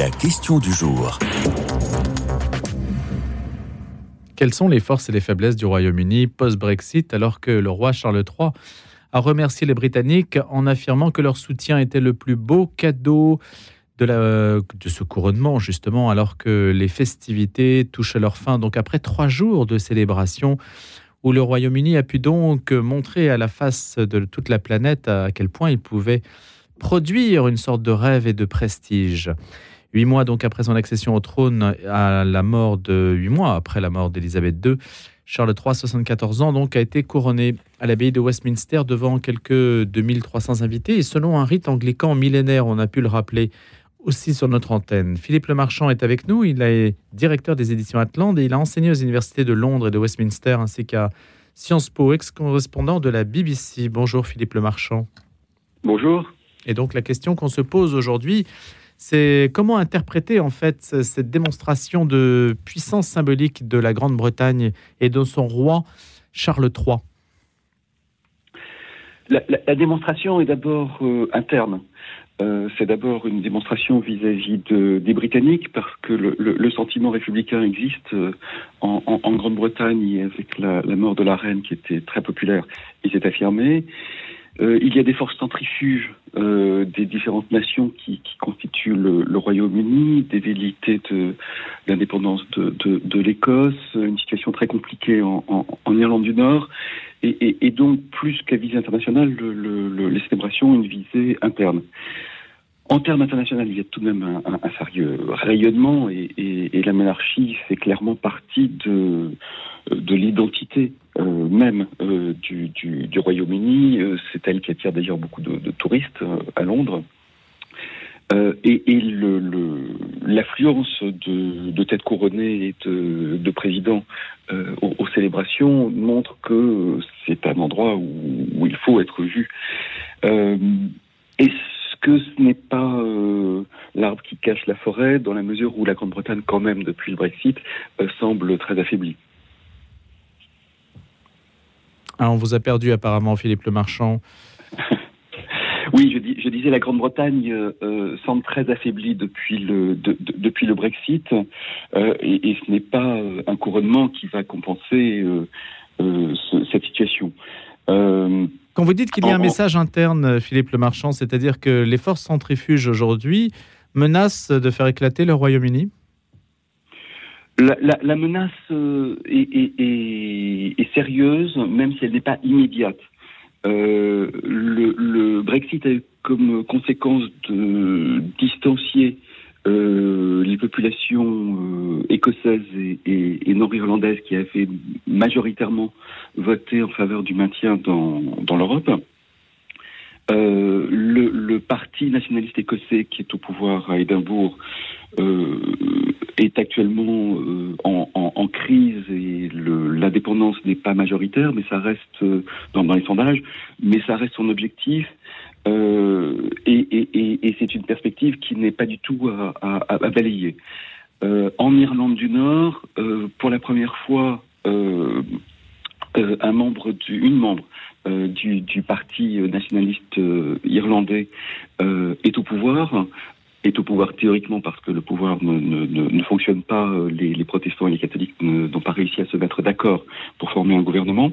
La question du jour. Quelles sont les forces et les faiblesses du Royaume-Uni post-Brexit alors que le roi Charles III a remercié les Britanniques en affirmant que leur soutien était le plus beau cadeau de, ce couronnement, justement, alors que les festivités touchent à leur fin. Donc après trois jours de célébration, où le Royaume-Uni a pu donc montrer à la face de toute la planète à quel point il pouvait produire une sorte de rêve et de prestige. Huit mois donc après son accession au trône, à la mort de huit mois après la mort d'Élisabeth II, Charles III, 74 ans, donc, a été couronné à l'abbaye de Westminster devant quelques 2300 invités et selon un rite anglican millénaire, on a pu le rappeler aussi sur notre antenne. Philippe Lemarchand est avec nous, il est directeur des éditions Atlante et il a enseigné aux universités de Londres et de Westminster ainsi qu'à Sciences Po, ex-correspondant de la BBC. Bonjour Philippe Lemarchand. Bonjour. Et donc la question qu'on se pose aujourd'hui, c'est comment interpréter en fait cette démonstration de puissance symbolique de la Grande-Bretagne et de son roi Charles III la, démonstration est d'abord euh, interne. Euh, c'est d'abord une démonstration vis-à-vis des Britanniques parce que le, sentiment républicain existe euh, en, Grande-Bretagne avec la, la, mort de la reine qui était très populaire. Il s'est affirmé. Euh, il y a des forces centrifuges euh, des différentes nations qui, constituent le, Royaume-Uni, des velléités de l'indépendance de, l'Écosse, une situation très compliquée en, Irlande du Nord, et, donc plus qu'à visée internationale, les célébrations une visée interne. En termes internationaux, il y a tout de même un, sérieux rayonnement et, la monarchie fait clairement partie de, de l'identité euh, même euh, du, Royaume-Uni. Euh, c'est elle qui attire d'ailleurs beaucoup de, touristes à Londres. et, l'affluence de, têtes couronnées et de, présidents aux, célébrations montre que c'est un endroit où, il faut être vu. Est-ce que ce n'est pas l'arbre qui cache la forêt, dans la mesure où la Grande-Bretagne, quand même, depuis le Brexit, semble très affaiblie? Ah, on vous a perdu apparemment, Philippe Le Marchand. Oui, je, disais la Grande-Bretagne euh, euh, semble très affaiblie depuis le, depuis le Brexit euh, et, ce n'est pas un couronnement qui va compenser cette situation. Quand vous dites qu'il y a un message interne, Philippe Le Marchand, c'est-à-dire que les forces centrifuges aujourd'hui menacent de faire éclater le Royaume-Uni? La, menace euh, est, sérieuse, même si elle n'est pas immédiate. Euh, le, Brexit a eu comme conséquence de distancier euh, les populations écossaises et, nord-irlandaises qui avaient majoritairement voté en faveur du maintien dans, l'Europe. Le, parti nationaliste écossais qui est au pouvoir à Édimbourg est actuellement euh, en, crise et l'indépendance n'est pas majoritaire, mais ça reste euh, dans, les sondages, mais ça reste son objectif. Euh, et, c'est une perspective qui n'est pas du tout à, balayer. en Irlande du Nord, pour la première fois, un membre du, une membre du, du, parti nationaliste irlandais est au pouvoir est au pouvoir théoriquement parce que le pouvoir ne, ne, ne fonctionne pas, euh, les, les, protestants et les catholiques n'ont pas réussi à se mettre d'accord pour former un gouvernement,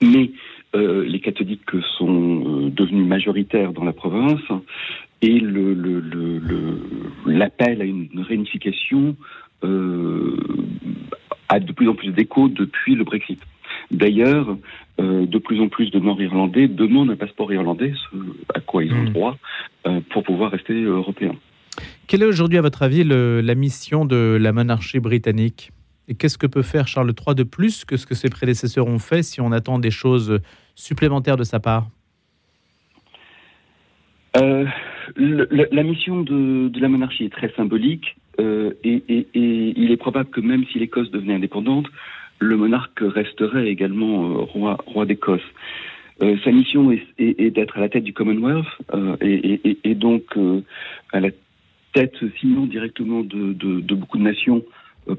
mais euh, les catholiques sont euh, devenus majoritaires dans la province et l'appel le, le, à une réunification euh, a de plus en plus d'écho depuis le Brexit. D'ailleurs, euh, de plus en plus de Nord-Irlandais demandent un passeport irlandais, à quoi ils ont hmm. droit, euh, pour pouvoir rester européens. Quelle est aujourd'hui, à votre avis, la mission de la monarchie britannique? Et qu'est-ce que peut faire Charles III de plus que ce que ses prédécesseurs ont fait si on attend des choses supplémentaires de sa part? Euh, la mission de, la monarchie est très symbolique et, et, il est probable que même si l'Écosse devenait indépendante, le monarque resterait également euh, roi, roi d'Écosse. Euh, sa mission est, d'être à la tête du Commonwealth euh, et, donc à la tête, sinon directement, de, beaucoup de nations.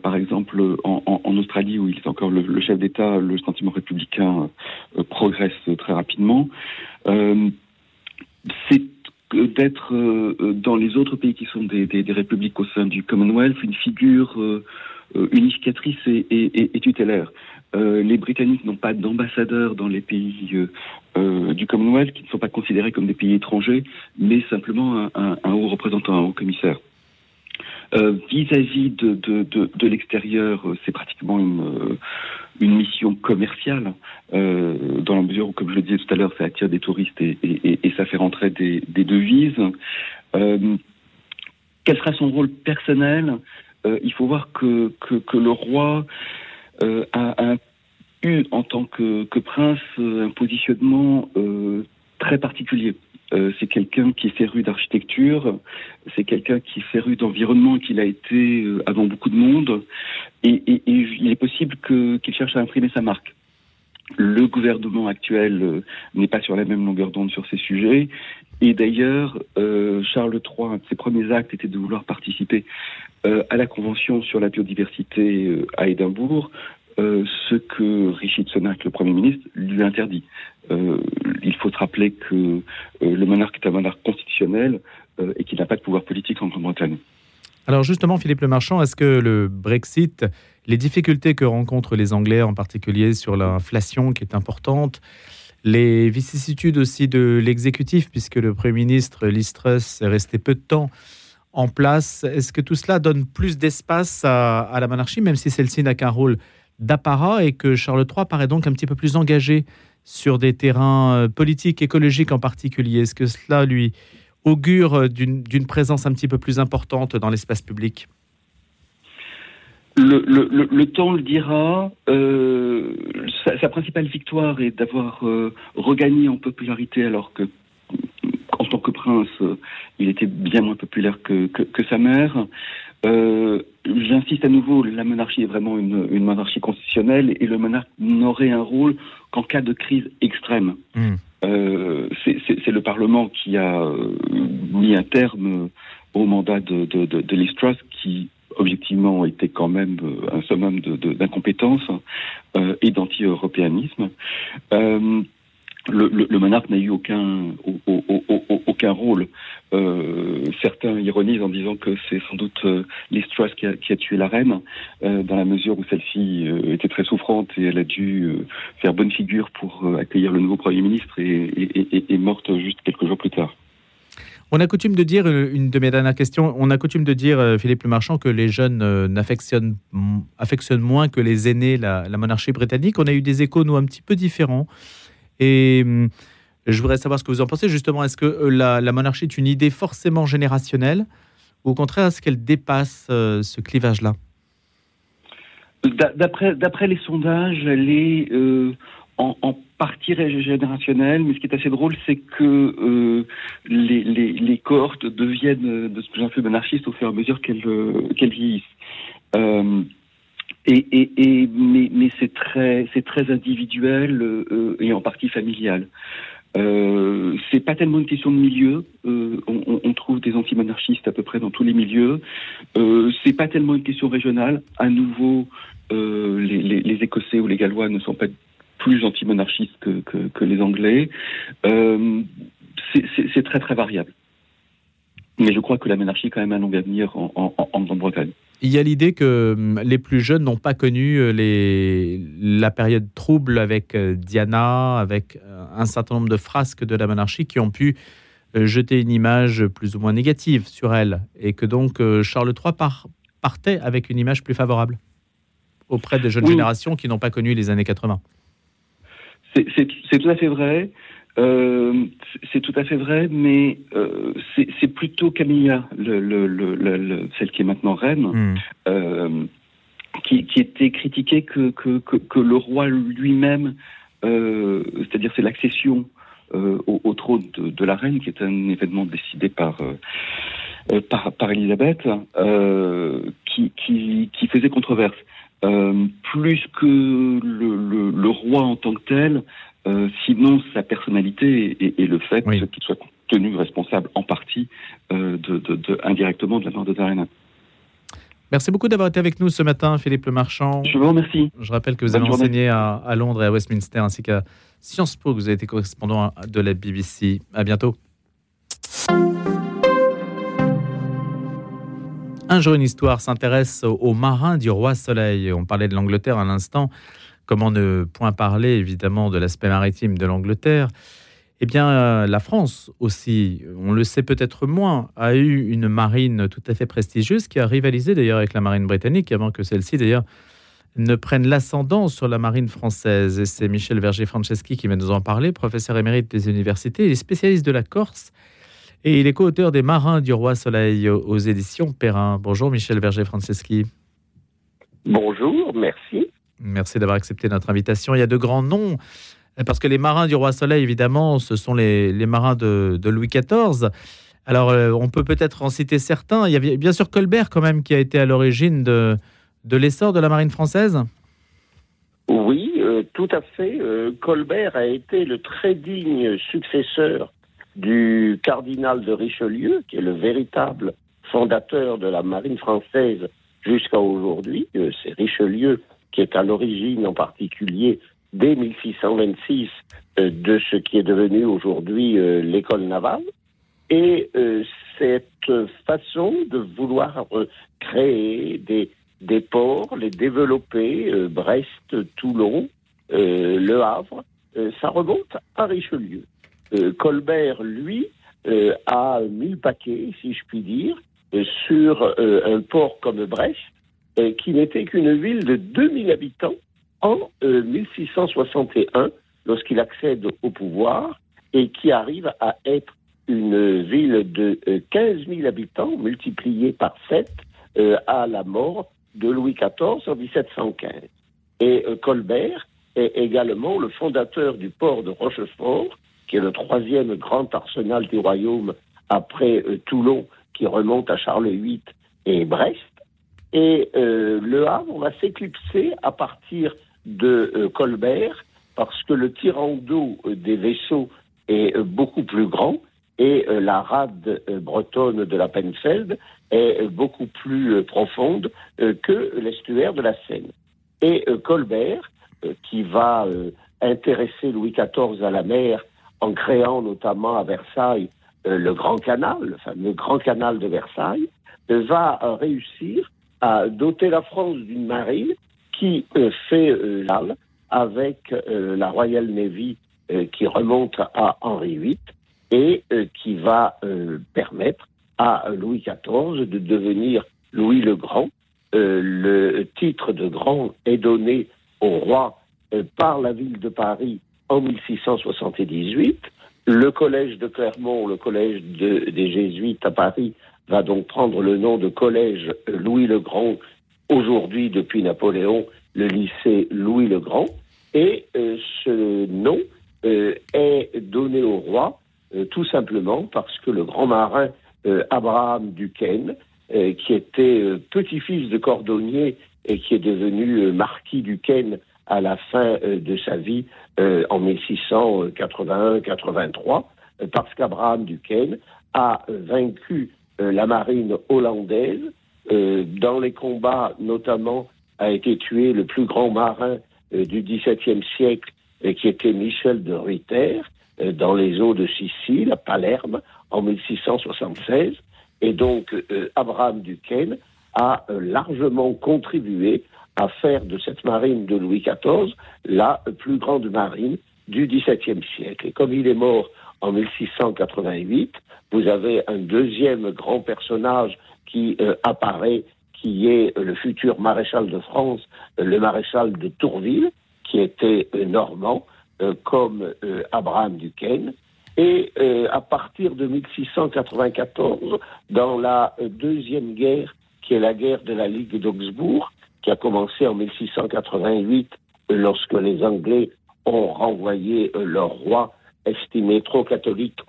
par exemple, en, Australie, où il est encore le, chef d'État, le sentiment républicain progresse très rapidement. C'est d'être dans les autres pays qui sont des, républiques au sein du Commonwealth une figure unificatrice et, tutélaire. les Britanniques n'ont pas d'ambassadeur dans les pays du Commonwealth, qui ne sont pas considérés comme des pays étrangers, mais simplement un haut représentant, un haut commissaire. Euh, vis-à-vis de, l'extérieur, euh, c'est pratiquement une, euh, mission commerciale, dans la mesure où, comme je le disais tout à l'heure, ça attire des touristes et, et, ça fait rentrer des, devises. Quel sera son rôle personnel? Il faut voir que, le roi a, a, eu, en tant que, que prince, un positionnement très particulier. Euh, c'est quelqu'un qui est féru d'architecture, c'est quelqu'un qui est féru d'environnement, qu'il a été euh, avant beaucoup de monde, et, il est possible qu'il cherche à imprimer sa marque. Le gouvernement actuel euh, n'est pas sur la même longueur d'onde sur ces sujets. Et d'ailleurs, Charles III, un de ses premiers actes était de vouloir participer à la Convention sur la biodiversité à Édimbourg, ce que Richard Sunak, le Premier ministre, lui interdit. Euh, il faut se rappeler que euh, le monarque est un monarque constitutionnel euh, et qu'il n'a pas de pouvoir politique en Grande-Bretagne. Alors justement, Philippe Le Marchand, est-ce que le Brexit, les difficultés que rencontrent les Anglais, en particulier sur l'inflation qui est importante, les vicissitudes aussi de l'exécutif, puisque le Premier ministre Liz Truss est resté peu de temps en place, est-ce que tout cela donne plus d'espace à, la monarchie, même si celle-ci n'a qu'un rôle d'apparat et que Charles III paraît donc un petit peu plus engagé sur des terrains euh, politiques, écologiques en particulier Est-ce que cela lui augure euh, d'une présence un petit peu plus importante dans l'espace public? Le, temps le dira. Euh, sa, principale victoire est d'avoir regagné en popularité alors que, en tant que prince, il était bien moins populaire que, que sa mère. J'insiste à nouveau, la monarchie est vraiment une, une, monarchie constitutionnelle et le monarque n'aurait un rôle qu'en cas de crise extrême. Hmm. Euh, C'est le Parlement qui a euh, mis un terme au mandat de, de, de, de Liz Truss, qui objectivement était quand même euh, un summum d'incompétence euh, et d'anti-européanisme. Euh, le, monarque n'a eu aucun, aucun rôle. Euh, certains ironisent en disant que c'est sans doute euh, Liz qui a, tué la reine, euh, dans la mesure où celle-ci euh, était très souffrante et elle a dû faire bonne figure pour accueillir le nouveau Premier ministre et, est morte juste quelques jours plus tard. On a coutume de dire, une de mes dernières questions, on a coutume de dire, Philippe Le Marchand, que les jeunes n'affectionnent affectionnent moins que les aînés la monarchie britannique. On a eu des échos, nous, un petit peu différents. Et hum, je voudrais savoir ce que vous en pensez. Justement, est-ce que euh, la, monarchie est une idée forcément générationnelle ou au contraire, est-ce qu'elle dépasse euh, ce clivage-là? D'après les sondages, elle est euh, en, partie générationnelle, mais ce qui est assez drôle, c'est que les, les, cohortes deviennent de plus en plus monarchistes au fur et à mesure qu'elles vieillissent. Et, et, et, mais, mais c'est très, c'est très individuel euh, et en partie familial. Euh, c'est pas tellement une question de milieu. Euh, on, on, trouve des anti-monarchistes à peu près dans tous les milieux. Euh, c'est pas tellement une question régionale. À nouveau, euh, les, les, les, Écossais ou les Gallois ne sont pas plus anti-monarchistes que, que, que, les Anglais. Euh, c'est très très variable. Mais je crois que la monarchie a quand même un long avenir en, en, en Grande-Bretagne. Il y a l'idée que hum, les plus jeunes n'ont pas connu euh, les, la période trouble avec euh, Diana, avec euh, un certain nombre de frasques de la monarchie qui ont pu jeter une image plus ou moins négative sur elle, et que donc Charles III partait avec une image plus favorable auprès des jeunes générations qui n'ont pas connu les années 80. C'est tout à fait vrai. Euh, c'est tout à fait vrai, mais euh, c'est plutôt Camilla, le, le, le, celle qui est maintenant reine, hmm. euh, qui, qui, était critiquée que, que, que, que le roi lui-même, euh, c'est-à-dire c'est l'accession euh, au, au, trône de, de, la reine, qui est un événement décidé par par, par Elisabeth, qui, qui, qui, faisait controverse. plus que le, le, roi en tant que tel, euh, sinon sa personnalité et, le fait qu'il soit tenu responsable en partie euh, indirectement de la mort de Darena. Merci beaucoup d'avoir été avec nous ce matin, Philippe Marchand. Je vous remercie. Je rappelle que vous avez enseigné à, Londres et à Westminster, ainsi qu'à Sciences Po, que vous avez été correspondant de la BBC. À bientôt. Un jour, une histoire s'intéresse aux marins du Roi Soleil. On parlait de l'Angleterre à l'instant. Comment ne point parler évidemment de l'aspect maritime de l'Angleterre Eh bien, euh, la France aussi, on le sait peut-être moins, a eu une marine tout à fait prestigieuse qui a rivalisé d'ailleurs avec la marine britannique avant que celle-ci d'ailleurs ne prenne l'ascendant sur la marine française. Et c'est Michel Verger-Franceschi qui va nous en parler, professeur émérite des universités, et spécialiste de la Corse et il est co-auteur des Marins du Roi Soleil aux éditions Perrin. Bonjour Michel Verger-Franceschi. Bonjour, merci. Merci d'avoir accepté notre invitation. Il y a de grands noms, parce que les Marins du Roi Soleil, évidemment, ce sont les, marins de, Louis XIV. Alors, euh, on peut peut-être en citer certains. Il y a bien sûr Colbert, quand même, qui a été à l'origine de, l'essor de la marine française. Oui, euh, tout à fait. Euh, Colbert a été le très digne successeur du cardinal de Richelieu, qui est le véritable fondateur de la marine française jusqu'à aujourd'hui. C'est Richelieu qui est à l'origine en particulier dès 1626 euh, de ce qui est devenu aujourd'hui euh, l'école navale. Et cette façon de vouloir créer des, des ports, les développer, Brest, Toulon, Le Havre, ça remonte à Richelieu. Euh, Colbert, lui, euh, a mis le paquet, si je puis dire, euh, sur un port comme Brest, qui n'était qu'une ville de 2000 habitants en 1661, lorsqu'il accède au pouvoir, et qui arrive à être une ville de 15 000 habitants, multipliée par 7, à la mort de Louis XIV en 1715. Et Colbert est également le fondateur du port de Rochefort, qui est le troisième grand arsenal du royaume après euh, Toulon, qui remonte à Charles VIII et Brest. Et euh, le Havre va s'éclipser à partir de euh, Colbert, parce que le tirant d'eau des vaisseaux est beaucoup plus grand et la rade bretonne de la Penfeld est beaucoup plus profonde que l'estuaire de la Seine. Et Colbert, qui va intéresser Louis XIV à la mer en créant notamment à Versailles euh, le Grand Canal, le fameux Grand Canal de Versailles, euh, va euh, réussir à doter la France d'une marine qui fait l'al avec la Royal Navy qui remonte à Henri VIII et qui va permettre à Louis XIV de devenir Louis le Grand. le titre de grand est donné au roi par la ville de Paris en 1678. Le collège de Clermont, le collège des jésuites à Paris, va donc prendre le nom de collège Louis le Grand, aujourd'hui depuis Napoléon, le lycée Louis le Grand. Et euh, ce nom euh, est donné au roi euh, tout simplement parce que le grand marin Abraham Duquesne, qui était petit-fils de cordonnier et qui est devenu marquis Duquesne à la fin de sa vie en 1681-83, euh, parce qu'Abraham Duquesne a vaincu la marine hollandaise. dans les combats, notamment, a été tué le plus grand marin du XVIIe siècle, qui était Michel de Ruyter, dans les eaux de Sicile, à Palerme, en 1676. Et donc, Abraham Duquesne a largement contribué à faire de cette marine de Louis XIV la plus grande marine du XVIIe siècle. Et comme il est mort en 1688, vous avez un deuxième grand personnage qui euh, apparaît, qui est le futur maréchal de France, le maréchal de Tourville, qui était euh, normand, euh, comme Abraham Duquesne. Et à partir de 1694, dans la deuxième guerre, qui est la guerre de la Ligue d'Augsbourg, qui a commencé en 1688 lorsque les Anglais ont renvoyé euh, leur roi estimé trop catholique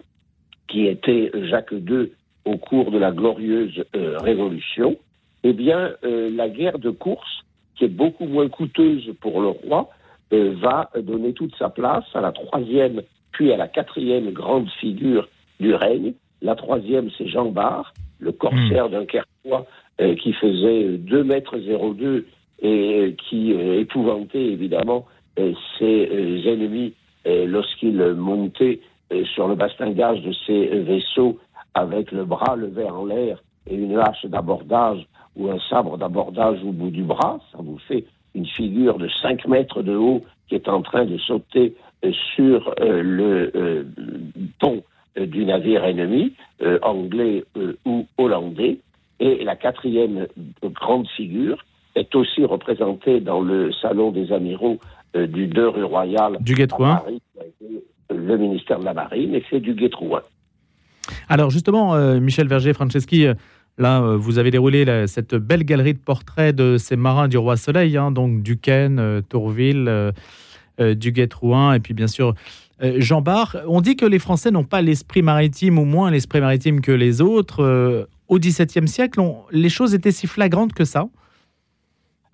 qui était Jacques II au cours de la glorieuse euh, Révolution, eh bien, euh, la guerre de course, qui est beaucoup moins coûteuse pour le roi, va donner toute sa place à la troisième, puis à la quatrième grande figure du règne. La troisième, c'est Jean Bart, le corsaire hmm. d'un Kerpois euh, qui faisait 2 mètres 02 et qui épouvantait évidemment ses ennemis lorsqu'il montait sur le bastingage de ses vaisseaux avec le bras levé en l'air et une hache d'abordage ou un sabre d'abordage au bout du bras. Ça vous fait une figure de 5 mètres de haut qui est en train de sauter euh, sur euh, le euh, pont du navire ennemi, anglais ou hollandais. Et la quatrième grande figure est aussi représentée dans le salon des amiraux du deux rue Royale du le ministère de la Marine, et c'est du Guétrouin. Alors justement, Michel Verger-Franceschi, Là, euh, vous avez déroulé cette belle galerie de portraits de ces marins du Roi Soleil, hein, donc Duquesne, euh, Tourville, euh, Duguay-Trouin, et puis bien sûr Jean Bart. On dit que les Français n'ont pas l'esprit maritime, ou moins l'esprit maritime que les autres. au XVIIe siècle, les choses étaient si flagrantes que ça?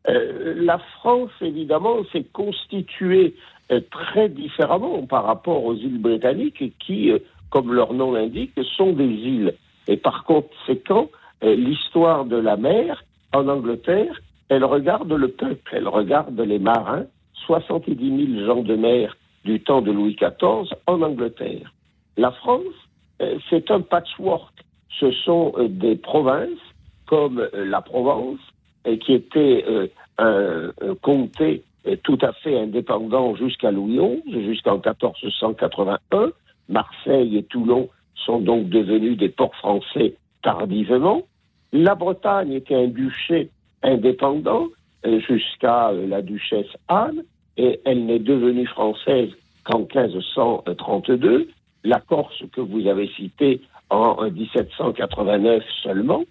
La France, évidemment, s'est constituée très différemment par rapport aux îles britanniques qui, comme leur nom l'indique, sont des îles. Et par conséquent, euh, l'histoire de la mer en Angleterre, elle regarde le peuple, elle regarde les marins, 70 000 gens de mer du temps de Louis XIV en Angleterre. La France, euh, c'est un patchwork. Ce sont euh, des provinces comme la Provence, qui était un, comté tout à fait indépendant jusqu'à Louis XI, jusqu'en 1481. Marseille et Toulon sont donc devenus des ports français tardivement. La Bretagne était un duché indépendant euh, jusqu'à euh, la duchesse Anne, et elle n'est devenue française qu'en 1532. La Corse que vous avez citée en 1789 seulement.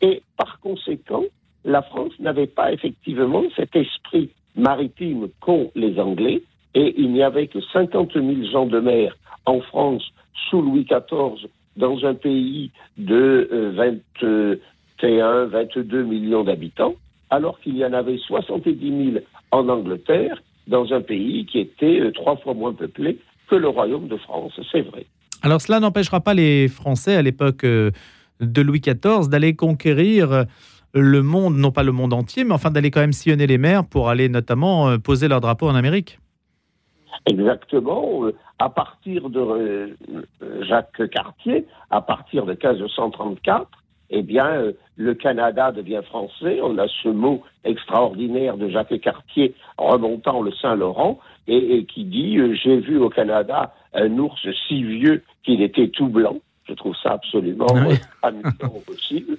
Et par conséquent, la France n'avait pas effectivement cet esprit maritime qu'ont les Anglais, et il n'y avait que 50 000 gens de mer en France sous Louis XIV dans un pays de 20, euh, 21, 22 millions d'habitants, alors qu'il y en avait 70 000 en Angleterre, dans un pays qui était euh, trois fois moins peuplé que le Royaume de France, c'est vrai. Alors cela n'empêchera pas les Français à l'époque euh, de Louis XIV d'aller conquérir le monde, non pas le monde entier, mais enfin d'aller quand même sillonner les mers pour aller notamment poser leur drapeau en Amérique. Exactement. À partir de Jacques Cartier, à partir de 1534, eh bien, euh, le Canada devient français. On a ce mot extraordinaire de Jacques Cartier remontant le Saint-Laurent et, qui dit euh, J'ai vu au Canada un ours si vieux qu'il était tout blanc. Je trouve ça absolument ah impossible.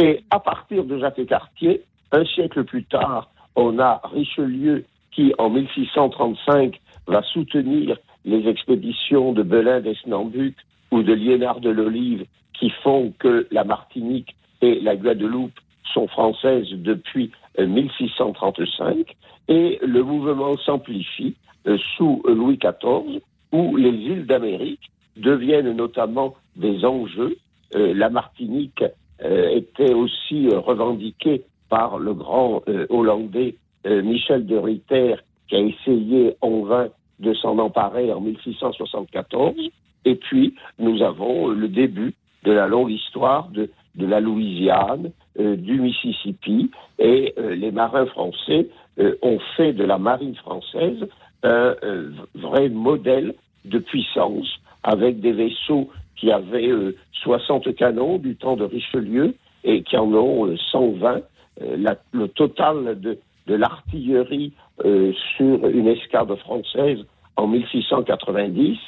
Et à partir de Jacques Cartier, un siècle plus tard, on a Richelieu qui, en 1635, va soutenir les expéditions de Belin d'Esnambuc ou de Liénard de l'Olive qui font que la Martinique et la Guadeloupe sont françaises depuis 1635 euh, et le mouvement s'amplifie euh, sous Louis XIV où les îles d'Amérique deviennent notamment des enjeux. Euh, la Martinique était aussi revendiquée par le grand Hollandais Michel de Ritter qui a essayé en vain de s'en emparer en 1674. Et puis, nous avons le début de la longue histoire de, de la Louisiane, euh, du Mississippi, et euh, les marins français euh, ont fait de la marine française un vrai modèle de puissance, avec des vaisseaux qui avaient 60 canons du temps de Richelieu et qui en ont 120. le total de, l'artillerie sur une escadre française en 1690,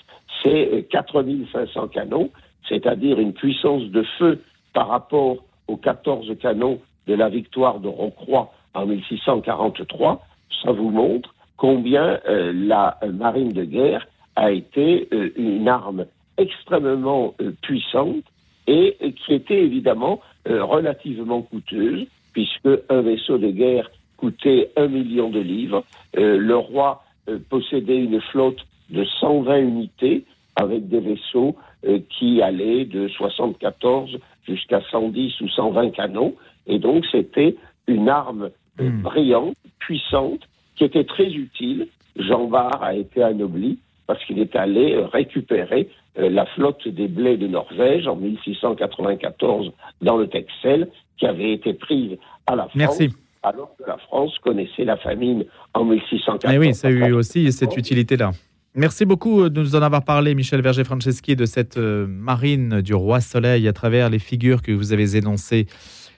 c'est 4500 canons c'est-à-dire une puissance de feu par rapport aux 14 canons de la victoire de Rocroi en 1643, ça vous montre combien euh, la marine de guerre a été euh, une arme extrêmement euh, puissante et qui était évidemment relativement coûteuse, puisque un vaisseau de guerre coûtait un million de livres. le roi possédait une flotte de 120 unités avec des vaisseaux euh, qui allaient de 74 jusqu'à 110 ou 120 canons. Et donc, c'était une arme euh, hmm. brillante, puissante, qui était très utile. Jean Bart a été anobli parce qu'il est allé récupérer euh, la flotte des blés de Norvège en 1694 dans le Texel, qui avait été prise à la France. Merci. Alors que la France connaissait la famine en 1614. Eh oui, ça a eu aussi cette utilité-là. Merci beaucoup de nous en avoir parlé, Michel Verger-Franceschi, de cette euh, marine du roi Soleil à travers les figures que vous avez énoncées.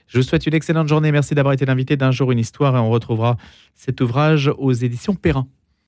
Je vous souhaite une excellente journée. Merci d'avoir été l'invité d'un jour une histoire et on retrouvera cet ouvrage aux éditions Perrin.